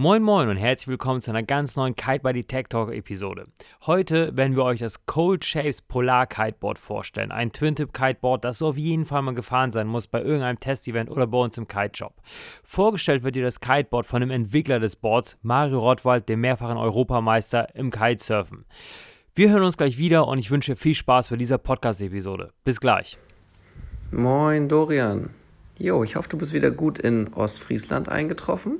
Moin Moin und herzlich willkommen zu einer ganz neuen Kite Buddy Tech Talk Episode. Heute werden wir euch das Cold Shapes Polar Kiteboard vorstellen. Ein Twin-Tip Kiteboard, das so auf jeden Fall mal gefahren sein muss bei irgendeinem Testevent oder bei uns im Kite Shop. Vorgestellt wird dir das Kiteboard von dem Entwickler des Boards, Mario Rottwald, dem mehrfachen Europameister im Kitesurfen. Wir hören uns gleich wieder und ich wünsche viel Spaß bei dieser Podcast-Episode. Bis gleich. Moin Dorian. Jo, ich hoffe, du bist wieder gut in Ostfriesland eingetroffen.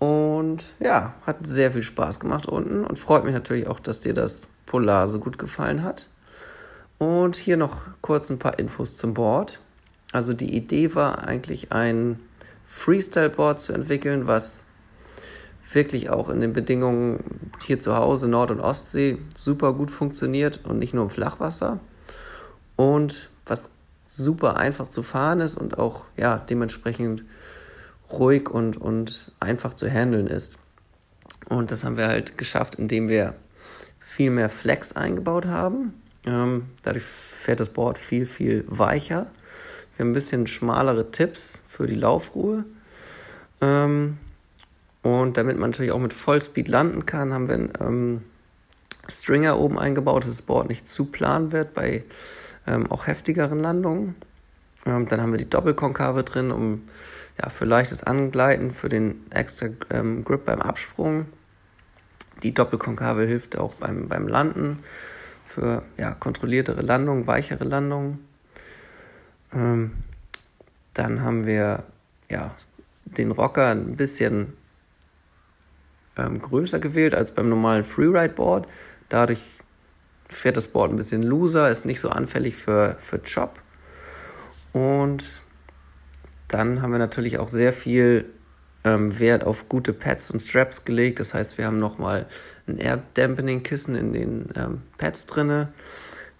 Und ja, hat sehr viel Spaß gemacht unten und freut mich natürlich auch, dass dir das Polar so gut gefallen hat. Und hier noch kurz ein paar Infos zum Board. Also die Idee war eigentlich ein Freestyle-Board zu entwickeln, was wirklich auch in den Bedingungen hier zu Hause, Nord- und Ostsee, super gut funktioniert und nicht nur im Flachwasser. Und was super einfach zu fahren ist und auch ja, dementsprechend ruhig und, und einfach zu handeln ist. Und das haben wir halt geschafft, indem wir viel mehr Flex eingebaut haben. Ähm, dadurch fährt das Board viel, viel weicher. Wir haben ein bisschen schmalere Tipps für die Laufruhe. Ähm, und damit man natürlich auch mit Vollspeed landen kann, haben wir einen ähm, Stringer oben eingebaut, dass das Board nicht zu plan wird bei ähm, auch heftigeren Landungen. Ähm, dann haben wir die Doppelkonkave drin, um ja, für leichtes Angleiten, für den extra ähm, Grip beim Absprung. Die Doppelkonkave hilft auch beim, beim Landen für ja, kontrolliertere Landungen, weichere Landungen. Ähm, dann haben wir ja, den Rocker ein bisschen ähm, größer gewählt als beim normalen Freeride-Board. Dadurch fährt das Board ein bisschen loser, ist nicht so anfällig für, für Chop. Und dann haben wir natürlich auch sehr viel ähm, Wert auf gute Pads und Straps gelegt. Das heißt, wir haben nochmal ein Air Dampening Kissen in den ähm, Pads drinne.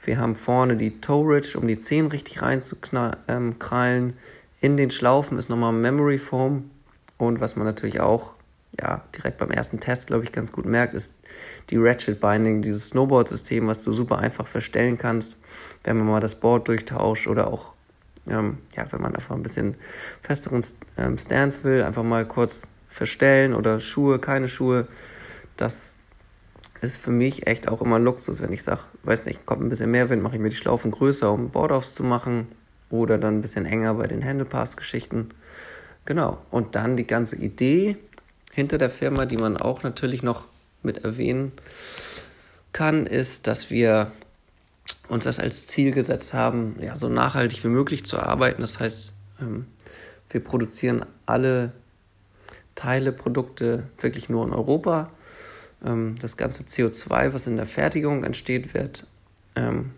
Wir haben vorne die Toe Ridge, um die Zehen richtig reinzukrallen. Ähm, in den Schlaufen ist nochmal Memory Foam. Und was man natürlich auch ja, direkt beim ersten Test, glaube ich, ganz gut merkt, ist die Ratchet Binding, dieses Snowboard-System, was du super einfach verstellen kannst, wenn man mal das Board durchtauscht oder auch ähm, ja, wenn man einfach ein bisschen festeren ähm, Stance will, einfach mal kurz verstellen oder Schuhe, keine Schuhe. Das ist für mich echt auch immer Luxus, wenn ich sage, weiß nicht, kommt ein bisschen mehr Wind, mache ich mir die Schlaufen größer, um Board-Offs zu machen oder dann ein bisschen enger bei den Handlepass-Geschichten. Genau. Und dann die ganze Idee hinter der Firma, die man auch natürlich noch mit erwähnen kann, ist, dass wir uns das als Ziel gesetzt haben, ja, so nachhaltig wie möglich zu arbeiten. Das heißt, ähm, wir produzieren alle Teile, Produkte wirklich nur in Europa. Ähm, das ganze CO2, was in der Fertigung entsteht, wird ähm,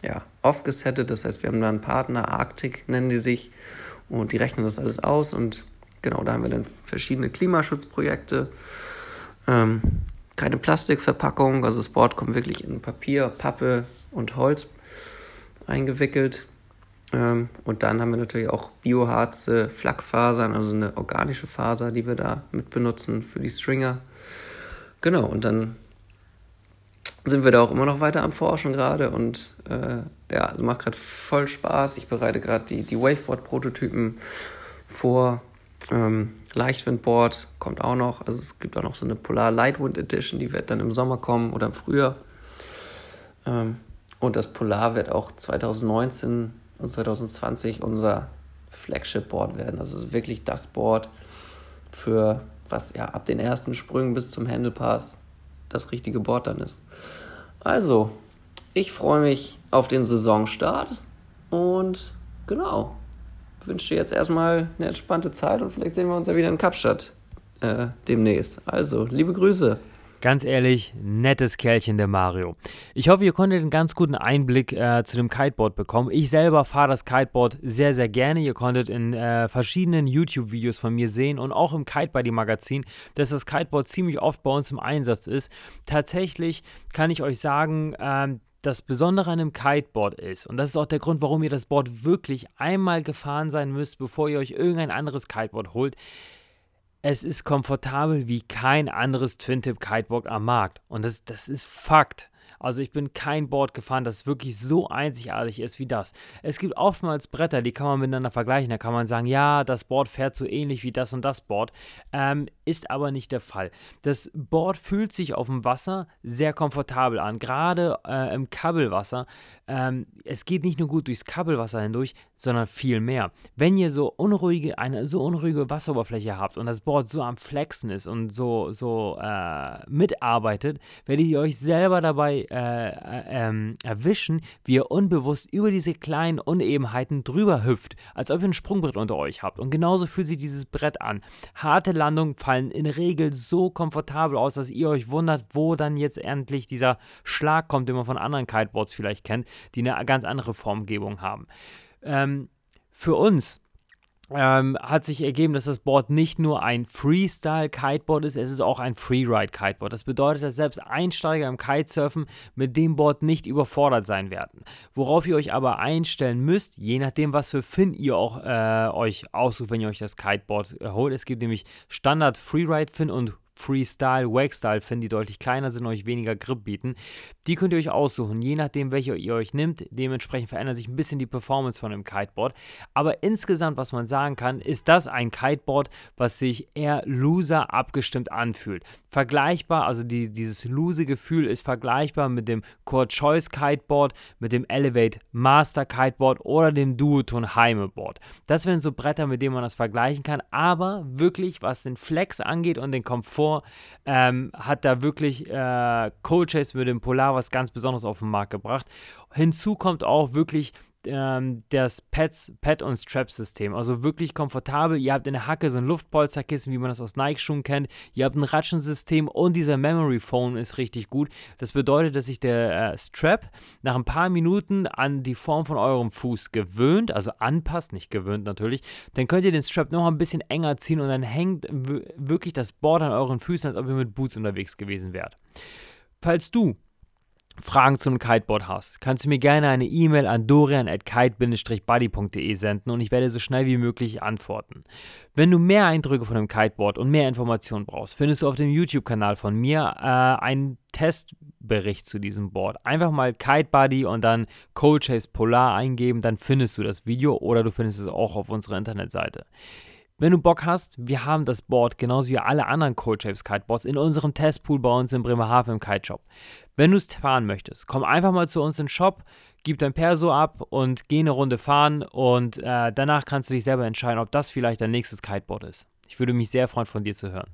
ja, offgesettet. Das heißt, wir haben da einen Partner, Arctic nennen die sich, und die rechnen das alles aus. Und genau, da haben wir dann verschiedene Klimaschutzprojekte. Keine Plastikverpackung, also das Board kommt wirklich in Papier, Pappe, und Holz eingewickelt. Ähm, und dann haben wir natürlich auch Bioharze, Flachsfasern, also eine organische Faser, die wir da mit benutzen für die Stringer. Genau, und dann sind wir da auch immer noch weiter am Forschen gerade und äh, ja, also macht gerade voll Spaß. Ich bereite gerade die, die Waveboard-Prototypen vor. Ähm, Leichtwindboard kommt auch noch. Also es gibt auch noch so eine Polar Lightwind Edition, die wird dann im Sommer kommen oder im Frühjahr. Ähm, und das Polar wird auch 2019 und 2020 unser Flagship-Board werden. Also wirklich das Board für was ja ab den ersten Sprüngen bis zum Handlepass das richtige Board dann ist. Also, ich freue mich auf den Saisonstart und genau, wünsche dir jetzt erstmal eine entspannte Zeit und vielleicht sehen wir uns ja wieder in Kapstadt äh, demnächst. Also, liebe Grüße. Ganz ehrlich, nettes Kerlchen der Mario. Ich hoffe, ihr konntet einen ganz guten Einblick äh, zu dem Kiteboard bekommen. Ich selber fahre das Kiteboard sehr, sehr gerne. Ihr konntet in äh, verschiedenen YouTube-Videos von mir sehen und auch im Kite Buddy Magazin, dass das Kiteboard ziemlich oft bei uns im Einsatz ist. Tatsächlich kann ich euch sagen, ähm, das Besondere an einem Kiteboard ist, und das ist auch der Grund, warum ihr das Board wirklich einmal gefahren sein müsst, bevor ihr euch irgendein anderes Kiteboard holt, es ist komfortabel wie kein anderes Twin-Tip Kiteboard am Markt. Und das, das ist Fakt. Also ich bin kein Board gefahren, das wirklich so einzigartig ist wie das. Es gibt oftmals Bretter, die kann man miteinander vergleichen. Da kann man sagen, ja, das Board fährt so ähnlich wie das und das Board. Ähm, ist aber nicht der Fall. Das Board fühlt sich auf dem Wasser sehr komfortabel an, gerade äh, im Kabelwasser. Ähm, es geht nicht nur gut durchs Kabelwasser hindurch, sondern viel mehr. Wenn ihr so unruhige, eine so unruhige Wasseroberfläche habt und das Board so am Flexen ist und so, so äh, mitarbeitet, werdet ihr euch selber dabei äh, äh ähm, erwischen, wie ihr unbewusst über diese kleinen Unebenheiten drüber hüpft, als ob ihr ein Sprungbrett unter euch habt. Und genauso fühlt sich dieses Brett an. Harte Landungen fallen in Regel so komfortabel aus, dass ihr euch wundert, wo dann jetzt endlich dieser Schlag kommt, den man von anderen Kiteboards vielleicht kennt, die eine ganz andere Formgebung haben. Ähm, für uns ähm, hat sich ergeben, dass das Board nicht nur ein Freestyle-Kiteboard ist, es ist auch ein Freeride-Kiteboard. Das bedeutet, dass selbst Einsteiger im Kitesurfen mit dem Board nicht überfordert sein werden. Worauf ihr euch aber einstellen müsst, je nachdem, was für Fin ihr auch äh, euch aussucht, wenn ihr euch das Kiteboard äh, holt. Es gibt nämlich Standard Freeride-Fin und Freestyle, Wakestyle finden, die deutlich kleiner sind und euch weniger Grip bieten. Die könnt ihr euch aussuchen, je nachdem, welche ihr euch nimmt. Dementsprechend verändert sich ein bisschen die Performance von dem Kiteboard. Aber insgesamt, was man sagen kann, ist das ein Kiteboard, was sich eher loser abgestimmt anfühlt. Vergleichbar, also die, dieses loose Gefühl ist vergleichbar mit dem Core Choice Kiteboard, mit dem Elevate Master Kiteboard oder dem Duoton Heime Board. Das wären so Bretter, mit denen man das vergleichen kann. Aber wirklich, was den Flex angeht und den Komfort, vor, ähm, hat da wirklich äh, Cold Chase mit dem Polar was ganz Besonderes auf den Markt gebracht. Hinzu kommt auch wirklich ähm, das Pads, Pad- und Strap-System. Also wirklich komfortabel. Ihr habt in der Hacke so ein Luftpolsterkissen, wie man das aus Nike-Schuhen kennt. Ihr habt ein Ratschensystem und dieser Memory Phone ist richtig gut. Das bedeutet, dass sich der äh, Strap nach ein paar Minuten an die Form von eurem Fuß gewöhnt, also anpasst, nicht gewöhnt natürlich. Dann könnt ihr den Strap noch ein bisschen enger ziehen und dann hängt wirklich das Board an euren Füßen, als ob ihr mit Boots unterwegs gewesen wärt. Falls du Fragen zu einem Kiteboard hast, kannst du mir gerne eine E-Mail an dorian.kite-buddy.de senden und ich werde so schnell wie möglich antworten. Wenn du mehr Eindrücke von dem Kiteboard und mehr Informationen brauchst, findest du auf dem YouTube-Kanal von mir äh, einen Testbericht zu diesem Board. Einfach mal Kite Buddy und dann Cold Chase Polar eingeben, dann findest du das Video oder du findest es auch auf unserer Internetseite. Wenn du Bock hast, wir haben das Board genauso wie alle anderen Cold Shapes Kiteboards in unserem Testpool bei uns in Bremerhaven im Kite Shop. Wenn du es fahren möchtest, komm einfach mal zu uns in den Shop, gib dein Perso ab und geh eine Runde fahren und äh, danach kannst du dich selber entscheiden, ob das vielleicht dein nächstes Kiteboard ist. Ich würde mich sehr freuen, von dir zu hören.